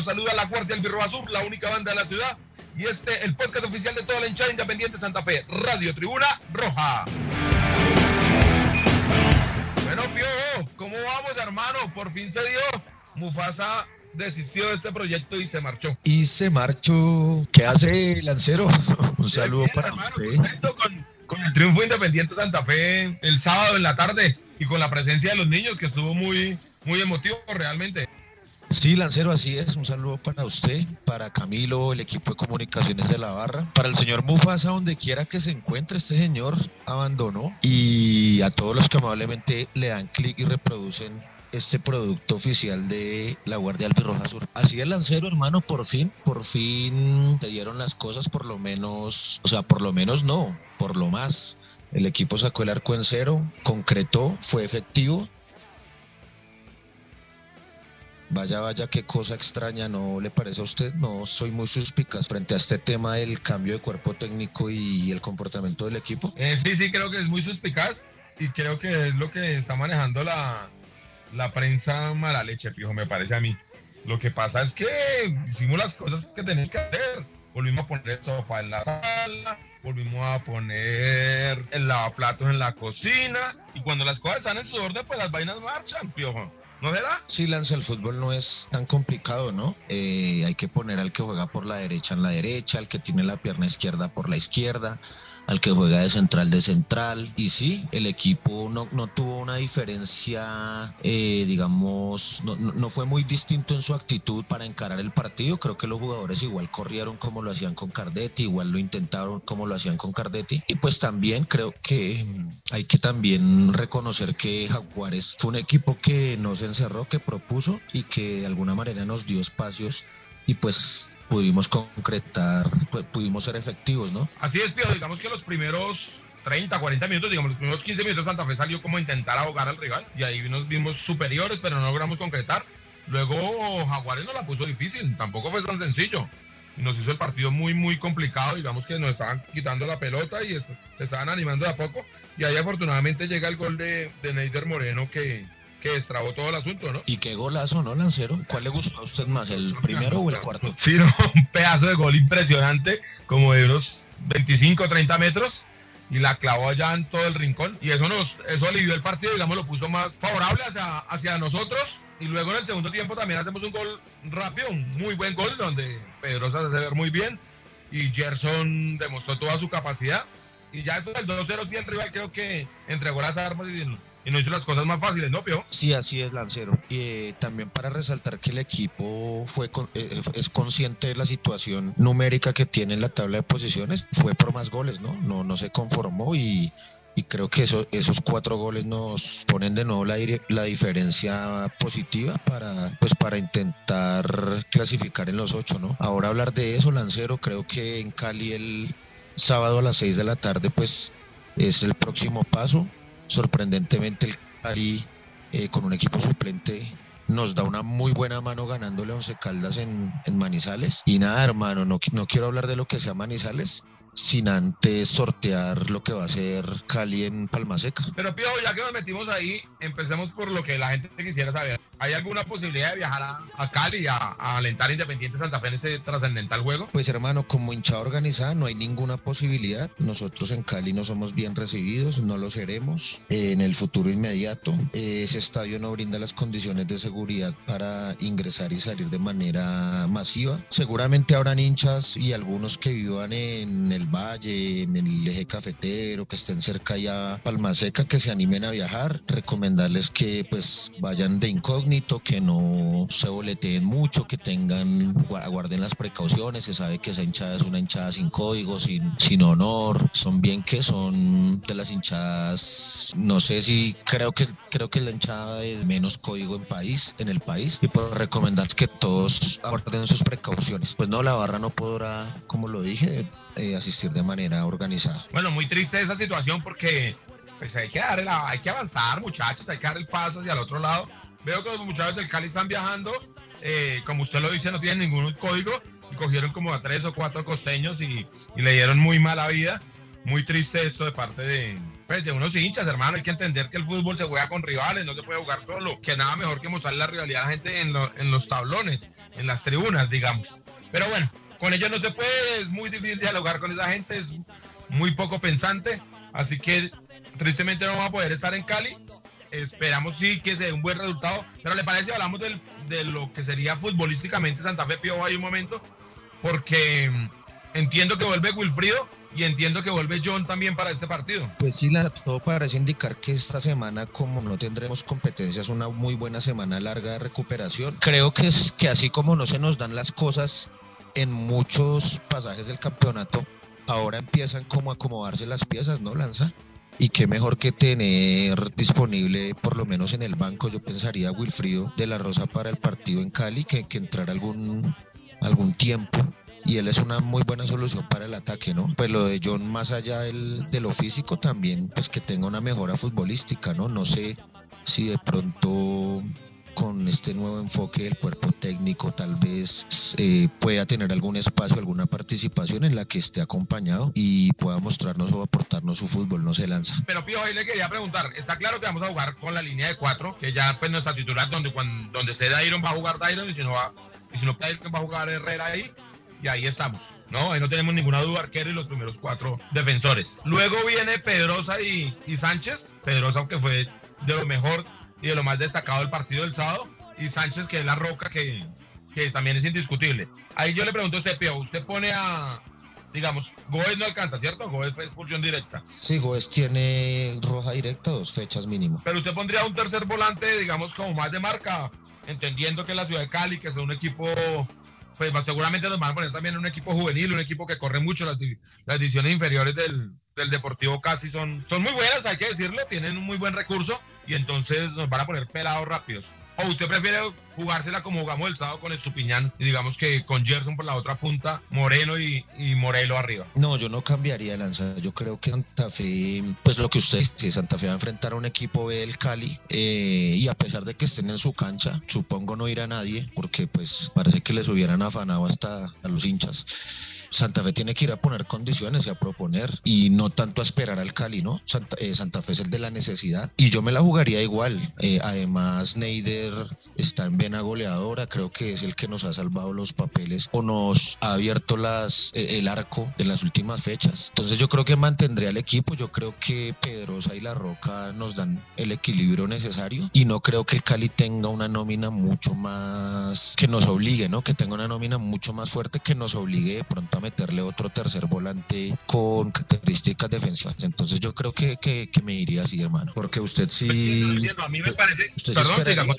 Los saluda la Guardia Albirroja Sur, la única banda de la ciudad. Y este, el podcast oficial de toda la hinchada independiente Santa Fe, Radio Tribuna Roja. Bueno, Pio, ¿cómo vamos, hermano? Por fin se dio. Mufasa desistió de este proyecto y se marchó. Y se marchó. ¿Qué hace, Lancero? Un saludo Bien, para hermano, usted. contento con, con el triunfo independiente Santa Fe el sábado en la tarde y con la presencia de los niños que estuvo muy, muy emotivo realmente. Sí, Lancero, así es. Un saludo para usted, para Camilo, el equipo de comunicaciones de la barra, para el señor Mufasa, donde quiera que se encuentre, este señor abandonó. Y a todos los que amablemente le dan clic y reproducen este producto oficial de la Guardia Albirroja Sur. Así es, Lancero, hermano, por fin, por fin te dieron las cosas, por lo menos, o sea, por lo menos no, por lo más. El equipo sacó el arco en cero, concretó, fue efectivo. Vaya, vaya, qué cosa extraña, ¿no le parece a usted? No soy muy suspicaz frente a este tema del cambio de cuerpo técnico y el comportamiento del equipo. Eh, sí, sí, creo que es muy suspicaz y creo que es lo que está manejando la, la prensa mala leche, pijo, me parece a mí. Lo que pasa es que hicimos las cosas que teníamos que hacer. Volvimos a poner el sofá en la sala, volvimos a poner el lavaplatos en la cocina y cuando las cosas están en su orden, pues las vainas marchan, piojo. ¿No verá? Sí, Lance, el fútbol no es tan complicado, ¿no? Eh, hay que poner al que juega por la derecha en la derecha, al que tiene la pierna izquierda por la izquierda, al que juega de central de central. Y sí, el equipo no, no tuvo una diferencia, eh, digamos, no, no- fue muy distinto en su actitud para encarar el partido. Creo que los jugadores igual corrieron como lo hacían con Cardetti, igual lo intentaron como lo hacían con Cardetti. Y pues también creo que hay que también reconocer que Jaguares fue un equipo que no se encerró, que propuso y que de alguna manera nos dio espacios y pues pudimos concretar, pues, pudimos ser efectivos, ¿no? Así es, Pío. Digamos que los primeros 30, 40 minutos, digamos, los primeros 15 minutos, Santa Fe salió como a intentar ahogar al rival. Y ahí nos vimos superiores, pero no logramos concretar. Luego Jaguares nos la puso difícil. Tampoco fue tan sencillo. Y nos hizo el partido muy, muy complicado. Digamos que nos estaban quitando la pelota y es- se estaban animando de a poco. Y ahí afortunadamente llega el gol de, de Neider Moreno que, que destrabó todo el asunto, ¿no? Y qué golazo, ¿no, Lancero? ¿Cuál le gustó a usted más, el primero o el cuarto? Sí, no, un pedazo de gol impresionante, como de unos 25, 30 metros, y la clavó allá en todo el rincón. Y eso nos, eso alivió el partido, digamos, lo puso más favorable hacia, hacia nosotros. Y luego en el segundo tiempo también hacemos un gol rápido, un muy buen gol, donde Pedrosa se hace ver muy bien. Y Gerson demostró toda su capacidad. Y ya después del 2-0, sí, el rival creo que entregó las armas y, y nos hizo las cosas más fáciles, ¿no, Pio? Sí, así es, Lancero. Y eh, también para resaltar que el equipo fue con- eh, es consciente de la situación numérica que tiene en la tabla de posiciones, fue por más goles, ¿no? No, no se conformó y, y creo que eso, esos cuatro goles nos ponen de nuevo la, la diferencia positiva para, pues, para intentar clasificar en los ocho, ¿no? Ahora hablar de eso, Lancero, creo que en Cali el sábado a las seis de la tarde, pues es el próximo paso. Sorprendentemente el Cali eh, con un equipo suplente nos da una muy buena mano ganándole a Once Caldas en, en Manizales. Y nada, hermano, no, no quiero hablar de lo que sea Manizales sin antes sortear lo que va a ser Cali en Palmaseca. Pero Pío, ya que nos metimos ahí, empecemos por lo que la gente quisiera saber. ¿Hay alguna posibilidad de viajar a, a Cali a, a alentar a Independiente Santa Fe en este trascendental juego? Pues hermano, como hinchada organizada no hay ninguna posibilidad. Nosotros en Cali no somos bien recibidos, no lo seremos eh, en el futuro inmediato. Eh, ese estadio no brinda las condiciones de seguridad para ingresar y salir de manera masiva. Seguramente habrán hinchas y algunos que vivan en el valle, en el eje cafetero, que estén cerca ya a Palma Seca, que se animen a viajar. Recomendarles que pues vayan de incógnito que no se boleteen mucho, que tengan, guarden las precauciones, se sabe que esa hinchada es una hinchada sin código, sin, sin honor, son bien que son de las hinchadas, no sé si creo que creo que la hinchada de menos código en país, en el país, y puedo recomendar que todos guarden sus precauciones. Pues no, la barra no podrá, como lo dije, eh, asistir de manera organizada. Bueno, muy triste esa situación porque pues hay que, dar hay que avanzar, muchachos, hay que dar el paso hacia el otro lado. Veo que los muchachos del Cali están viajando, eh, como usted lo dice, no tienen ningún código y cogieron como a tres o cuatro costeños y, le dieron muy mala vida. Muy triste esto de parte de, pues, de unos hinchas, hermano. Hay que entender que el fútbol se juega con rivales, no se puede jugar solo. Que nada mejor que mostrar la rivalidad a la gente en, en los tablones, en las tribunas, digamos. Pero bueno, con ellos no se puede, es muy difícil dialogar con esa gente, es muy poco pensante. Así que tristemente no vamos a poder estar en Cali. Esperamos sí que sea un buen resultado, pero le parece hablamos de lo que sería futbolísticamente Santa Fe Pío hay un momento, porque entiendo que vuelve Wilfrido y entiendo que vuelve John también para este partido. Pues sí, todo parece indicar que esta semana, como no tendremos competencias, una muy buena semana larga de recuperación. Creo que es que así como no se nos dan las cosas en muchos pasajes del campeonato, ahora empiezan como a acomodarse las piezas, ¿no, Lanza? Y qué mejor que tener disponible, por lo menos en el banco, yo pensaría Wilfrido de la Rosa para el partido en Cali, que, que entrar algún, algún tiempo. Y él es una muy buena solución para el ataque, ¿no? Pues lo de John, más allá del, de lo físico, también, pues que tenga una mejora futbolística, ¿no? No sé si de pronto con este nuevo enfoque del cuerpo técnico tal vez eh, pueda tener algún espacio, alguna participación en la que esté acompañado y pueda mostrarnos o aportarnos su fútbol, no se lanza. Pero Pío, ahí le quería preguntar, está claro que vamos a jugar con la línea de cuatro, que ya pues nuestra titular donde, cuando, donde Dairon va a jugar Dairon y si no va, y si no va a jugar Herrera ahí y ahí estamos, ¿no? Ahí no tenemos ninguna duda, arquero y los primeros cuatro defensores. Luego viene Pedrosa y, y Sánchez, Pedrosa aunque fue de lo mejor y de lo más destacado del partido del sábado. Y Sánchez, que es la roca, que, que también es indiscutible. Ahí yo le pregunto a usted, Pio, usted pone a, digamos, Goes no alcanza, ¿cierto? Goes fue expulsión directa. Sí, Goes tiene roja directa, dos fechas mínimo. Pero usted pondría un tercer volante, digamos, como más de marca, entendiendo que la ciudad de Cali, que es un equipo, pues seguramente nos van a poner también un equipo juvenil, un equipo que corre mucho, las, las divisiones inferiores del, del Deportivo casi son, son muy buenas, hay que decirlo, tienen un muy buen recurso y entonces nos van a poner pelados rápidos. ¿O usted prefiere jugársela como jugamos el sábado con Estupiñán y digamos que con Gerson por la otra punta, Moreno y, y Morelo arriba? No, yo no cambiaría lanza. Yo creo que Santa Fe, pues lo que usted dice, Santa Fe va a enfrentar a un equipo B del Cali eh, y a pesar de que estén en su cancha, supongo no irá nadie porque pues parece que les hubieran afanado hasta a los hinchas. Santa Fe tiene que ir a poner condiciones y a proponer y no tanto a esperar al Cali, ¿no? Santa, eh, Santa Fe es el de la necesidad y yo me la jugaría igual. Eh, además, Neider está en vena goleadora, creo que es el que nos ha salvado los papeles o nos ha abierto las, eh, el arco de las últimas fechas. Entonces yo creo que mantendría el equipo, yo creo que Pedrosa y La Roca nos dan el equilibrio necesario y no creo que el Cali tenga una nómina mucho más que nos obligue, ¿no? Que tenga una nómina mucho más fuerte que nos obligue de pronto meterle otro tercer volante con características defensivas. Entonces yo creo que, que, me iría así, hermano. Porque usted sí... a mí me parece... perdón,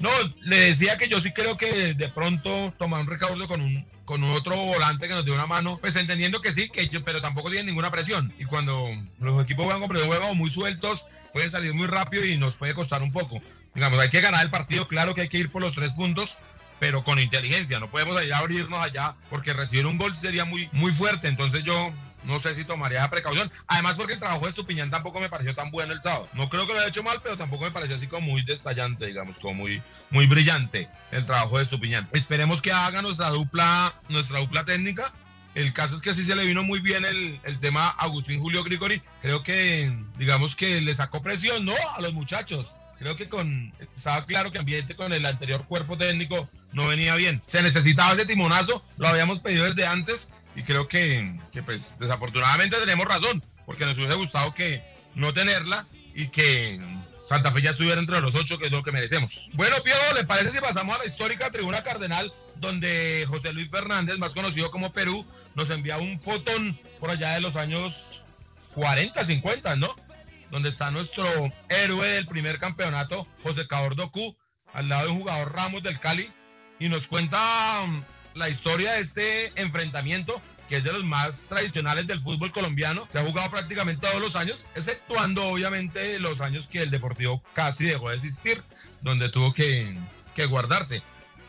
No, le decía que yo sí creo que de pronto tomar un recaudo con un con otro volante que nos dé una mano, pues entendiendo que sí, que yo, pero tampoco tienen ninguna presión. Y cuando los equipos juegan con juegan muy sueltos, pueden salir muy rápido y nos puede costar un poco. Digamos, hay que ganar el partido, claro que hay que ir por los tres puntos, pero con inteligencia. No podemos allá abrirnos allá porque recibir un gol sería muy, muy fuerte. Entonces yo no sé si tomaría esa precaución. Además, porque el trabajo de Estupiñán tampoco me pareció tan bueno el sábado. No creo que lo haya hecho mal, pero tampoco me pareció así como muy destallante, digamos, como muy, muy brillante el trabajo de Estupiñán. Esperemos que haga nuestra dupla, nuestra dupla técnica. El caso es que sí se le vino muy bien el, el tema Agustín Julio Grigori. Creo que, digamos que le sacó presión, ¿no? A los muchachos. Creo que con estaba claro que ambiente con el anterior cuerpo técnico no venía bien. Se necesitaba ese timonazo, lo habíamos pedido desde antes y creo que, que pues desafortunadamente tenemos razón, porque nos hubiese gustado que no tenerla y que Santa Fe ya estuviera entre los ocho, que es lo que merecemos. Bueno, Pío, ¿le parece si pasamos a la histórica tribuna cardenal, donde José Luis Fernández, más conocido como Perú, nos envía un fotón por allá de los años 40, 50, ¿no? Donde está nuestro héroe del primer campeonato, José Cabordo Q, al lado de un jugador Ramos del Cali y nos cuenta um, la historia de este enfrentamiento que es de los más tradicionales del fútbol colombiano. Se ha jugado prácticamente todos los años, exceptuando obviamente los años que el Deportivo casi dejó de existir, donde tuvo que, que guardarse.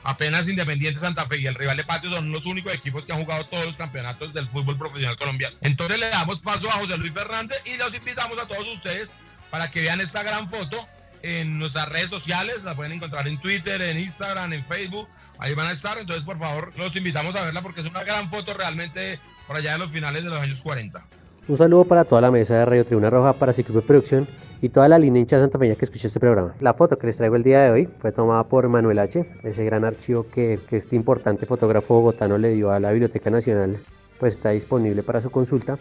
Apenas Independiente Santa Fe y el rival de Patio son los únicos equipos que han jugado todos los campeonatos del fútbol profesional colombiano. Entonces le damos paso a José Luis Fernández y los invitamos a todos ustedes para que vean esta gran foto en nuestras redes sociales, la pueden encontrar en Twitter, en Instagram, en Facebook, ahí van a estar, entonces por favor los invitamos a verla porque es una gran foto realmente por allá de los finales de los años 40. Un saludo para toda la mesa de Radio Tribuna Roja, para de producción y toda la línea hincha Santa Peña que escucha este programa. La foto que les traigo el día de hoy fue tomada por Manuel H., ese gran archivo que, que este importante fotógrafo bogotano le dio a la Biblioteca Nacional, pues está disponible para su consulta.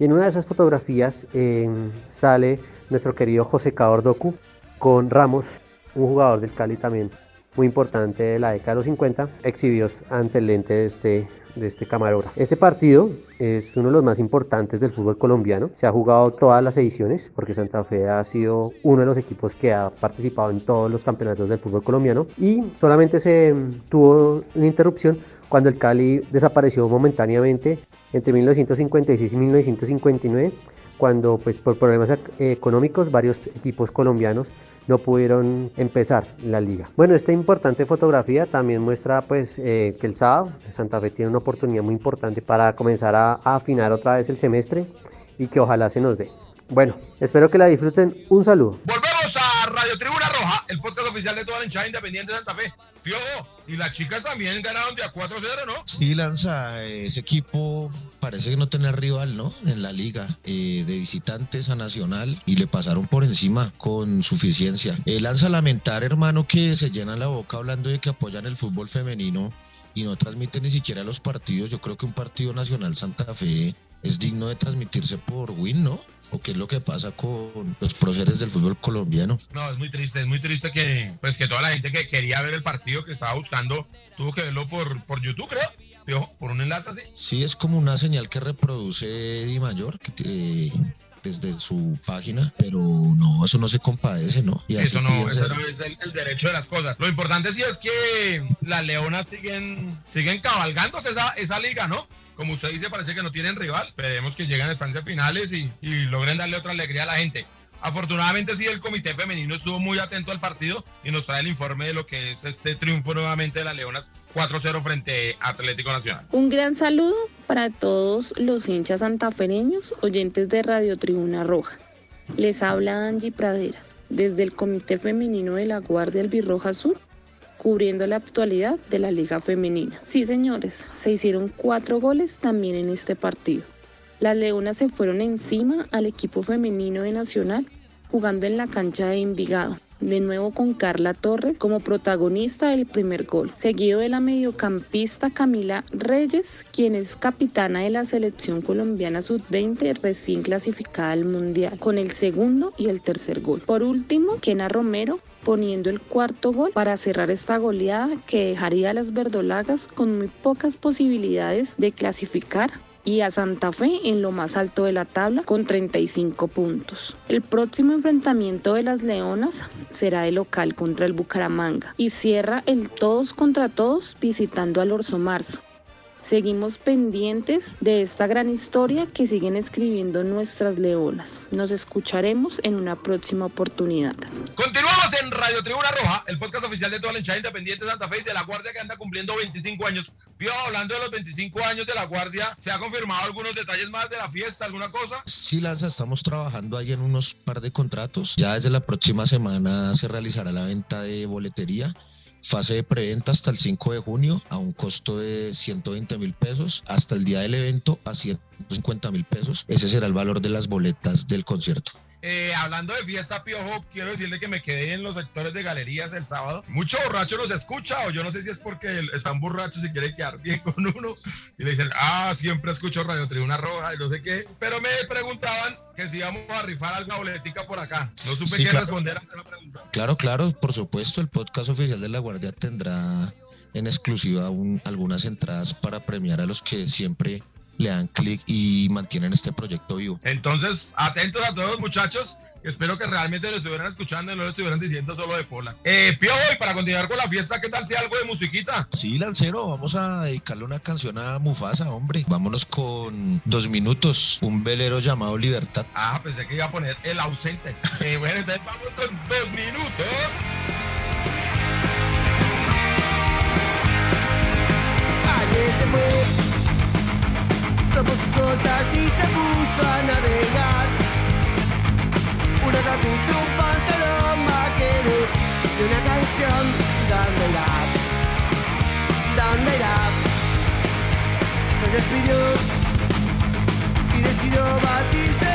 Y en una de esas fotografías eh, sale nuestro querido José Caordocu con Ramos, un jugador del Cali también muy importante de la década de los 50, exhibidos ante el lente de este, de este camarógrafo. Este partido es uno de los más importantes del fútbol colombiano. Se ha jugado todas las ediciones porque Santa Fe ha sido uno de los equipos que ha participado en todos los campeonatos del fútbol colombiano y solamente se tuvo una interrupción cuando el Cali desapareció momentáneamente entre 1956 y 1959 cuando pues por problemas económicos varios equipos colombianos no pudieron empezar la liga. Bueno, esta importante fotografía también muestra pues eh, que el sábado Santa Fe tiene una oportunidad muy importante para comenzar a, a afinar otra vez el semestre y que ojalá se nos dé. Bueno, espero que la disfruten. Un saludo. Volvemos a Radio Tribuna Roja, el podcast oficial de toda la independiente de Santa Fe. Fiojo, y las chicas también ganaron de a 4-0, ¿no? Sí, Lanza, ese equipo parece que no tiene rival, ¿no? En la liga, eh, de visitantes a Nacional, y le pasaron por encima con suficiencia. Eh, Lanza, lamentar, hermano, que se llenan la boca hablando de que apoyan el fútbol femenino y no transmiten ni siquiera los partidos. Yo creo que un partido nacional Santa Fe es digno de transmitirse por Win, ¿no? ¿O qué es lo que pasa con los próceres del fútbol colombiano? No, es muy triste, es muy triste que, pues, que toda la gente que quería ver el partido que estaba buscando tuvo que verlo por, por YouTube, creo. por un enlace así. Sí, es como una señal que reproduce Di Mayor, que, desde su página, pero no, eso no se compadece, ¿no? Y eso no, eso no es el, derecho de las cosas. Lo importante sí es que las leonas siguen, siguen cabalgándose esa, esa liga, ¿no? Como usted dice, parece que no tienen rival. Esperemos que lleguen a estancias finales y, logren darle otra alegría a la gente. Afortunadamente sí, el comité femenino estuvo muy atento al partido y nos trae el informe de lo que es este triunfo nuevamente de las Leonas 4-0 frente a Atlético Nacional. Un gran saludo para todos los hinchas santafereños, oyentes de Radio Tribuna Roja. Les habla Angie Pradera, desde el Comité Femenino de la Guardia Albirroja Sur cubriendo la actualidad de la Liga Femenina. Sí, señores, se hicieron cuatro goles también en este partido. Las Leonas se fueron encima al equipo femenino de Nacional jugando en la cancha de Envigado. De nuevo con Carla Torres como protagonista del primer gol, seguido de la mediocampista Camila Reyes, quien es capitana de la selección colombiana sub-20 recién clasificada al Mundial, con el segundo y el tercer gol. Por último, Kena Romero poniendo el cuarto gol para cerrar esta goleada que dejaría a las verdolagas con muy pocas posibilidades de clasificar y a Santa Fe en lo más alto de la tabla con 35 puntos. El próximo enfrentamiento de las Leonas será de local contra el Bucaramanga y cierra el todos contra todos visitando al Orso Marzo. Seguimos pendientes de esta gran historia que siguen escribiendo nuestras leonas. Nos escucharemos en una próxima oportunidad. Continuamos en Radio Tribuna Roja, el podcast oficial de toda la hinchada independiente de Santa Fe y de la Guardia que anda cumpliendo 25 años. Pío, hablando de los 25 años de la Guardia, ¿se ha confirmado algunos detalles más de la fiesta, alguna cosa? Sí, Lanza, estamos trabajando ahí en unos par de contratos. Ya desde la próxima semana se realizará la venta de boletería Fase de preventa hasta el 5 de junio a un costo de 120 mil pesos. Hasta el día del evento a 150 mil pesos. Ese será el valor de las boletas del concierto. Eh, hablando de fiesta, Piojo, quiero decirle que me quedé en los sectores de galerías el sábado. Mucho borracho nos escucha, o yo no sé si es porque están borrachos y quieren quedar bien con uno. Y le dicen, ah, siempre escucho Radio Tribuna Roja y no sé qué. Pero me preguntaban que si íbamos a rifar alguna boletica por acá. No supe qué responder a la pregunta. Claro, claro, por supuesto, el podcast oficial de La Guardia tendrá en exclusiva algunas entradas para premiar a los que siempre le dan clic y mantienen este proyecto vivo. Entonces, atentos a todos muchachos. Espero que realmente lo estuvieran escuchando y no lo estuvieran diciendo solo de polas. Eh, Pio, y para continuar con la fiesta, ¿qué tal si algo de musiquita? Sí, Lancero, vamos a dedicarle una canción a Mufasa, hombre. Vámonos con dos minutos, un velero llamado Libertad. Ah, pensé que iba a poner el ausente. Eh, bueno, entonces vamos con dos minutos. Ayer se fue, tomó sus cosas y se puso a navegar. Una camisa, un pantalón vaquero y una canción. Donde la, donde la se despidió y decidió batirse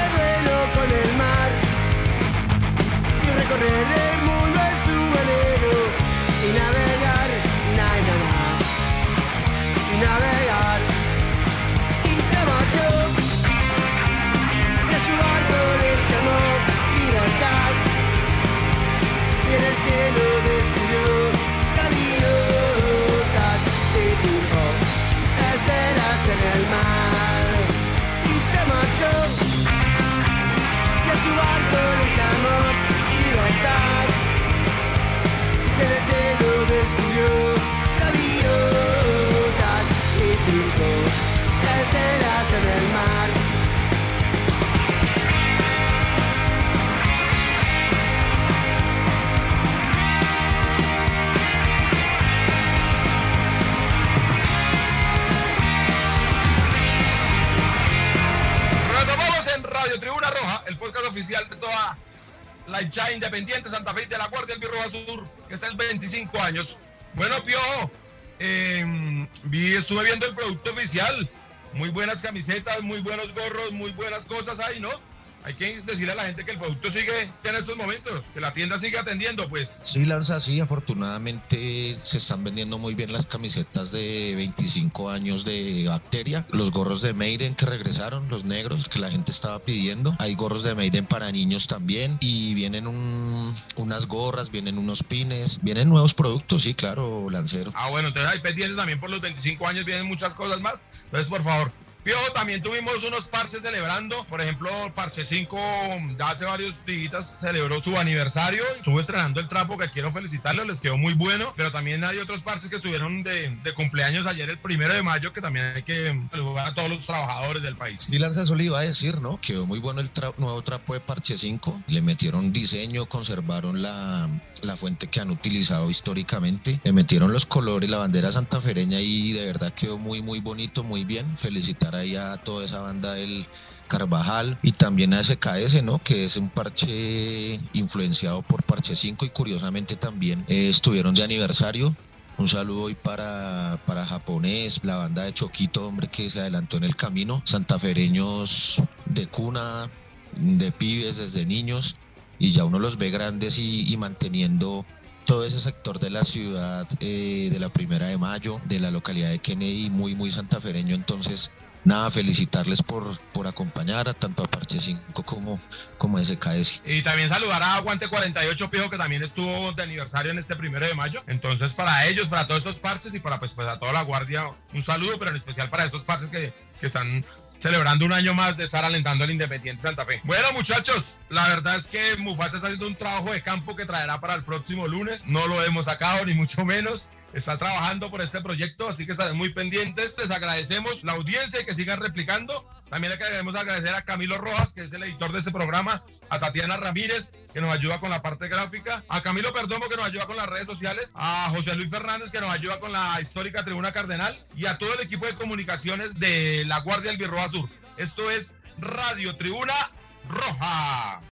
Que está en 25 años. Bueno, Piojo, eh, vi, estuve viendo el producto oficial. Muy buenas camisetas, muy buenos gorros, muy buenas cosas ahí, ¿no? Hay que decirle a la gente que el producto sigue en estos momentos, que la tienda sigue atendiendo, pues. Sí, Lanza, sí, afortunadamente se están vendiendo muy bien las camisetas de 25 años de bacteria, los gorros de Maiden que regresaron, los negros que la gente estaba pidiendo, hay gorros de Maiden para niños también y vienen un- unas gorras, vienen unos pines, vienen nuevos productos, sí, claro, Lancero. Ah, bueno, entonces hay pendientes también por los 25 años, vienen muchas cosas más. Entonces, por favor. Piojo, también tuvimos unos parches celebrando. Por ejemplo, Parche 5 de hace varios días celebró su aniversario. Estuvo estrenando el trapo que quiero felicitarles, les quedó muy bueno. Pero también hay otros parches que estuvieron de, de cumpleaños ayer, el primero de mayo, que también hay que saludar a todos los trabajadores del país. Sí, Lanza, le iba a decir, ¿no? Quedó muy bueno el tra- nuevo trapo de Parche 5. Le metieron diseño, conservaron la, la fuente que han utilizado históricamente. Le metieron los colores, la bandera santafereña y de verdad quedó muy, muy bonito, muy bien. Felicitar ahí a toda esa banda del Carvajal y también a SKS, ¿no? Que es un parche influenciado por Parche 5 y curiosamente también eh, estuvieron de aniversario. Un saludo hoy para, para Japonés, la banda de Choquito, hombre, que se adelantó en el camino. Santafereños de cuna, de pibes, desde niños, y ya uno los ve grandes y, y manteniendo todo ese sector de la ciudad, eh, de la Primera de Mayo, de la localidad de Kennedy, muy, muy santafereño. Entonces, nada, felicitarles por, por acompañar a tanto a Parche 5 como, como a SKS. Y también saludar a Aguante 48 Pijo, que también estuvo de aniversario en este primero de mayo. Entonces, para ellos, para todos estos parches y para pues, pues, toda la guardia, un saludo, pero en especial para estos parches que, que están celebrando un año más de estar alentando al Independiente Santa Fe. Bueno, muchachos, la verdad es que Mufasa está haciendo un trabajo de campo que traerá para el próximo lunes. No lo hemos sacado, ni mucho menos. Está trabajando por este proyecto, así que estarán muy pendientes. Les agradecemos la audiencia y que sigan replicando. También le queremos agradecer a Camilo Rojas, que es el editor de este programa, a Tatiana Ramírez, que nos ayuda con la parte gráfica, a Camilo Perdomo, que nos ayuda con las redes sociales, a José Luis Fernández, que nos ayuda con la histórica Tribuna Cardenal, y a todo el equipo de comunicaciones de la Guardia del Birroa Sur. Esto es Radio Tribuna Roja.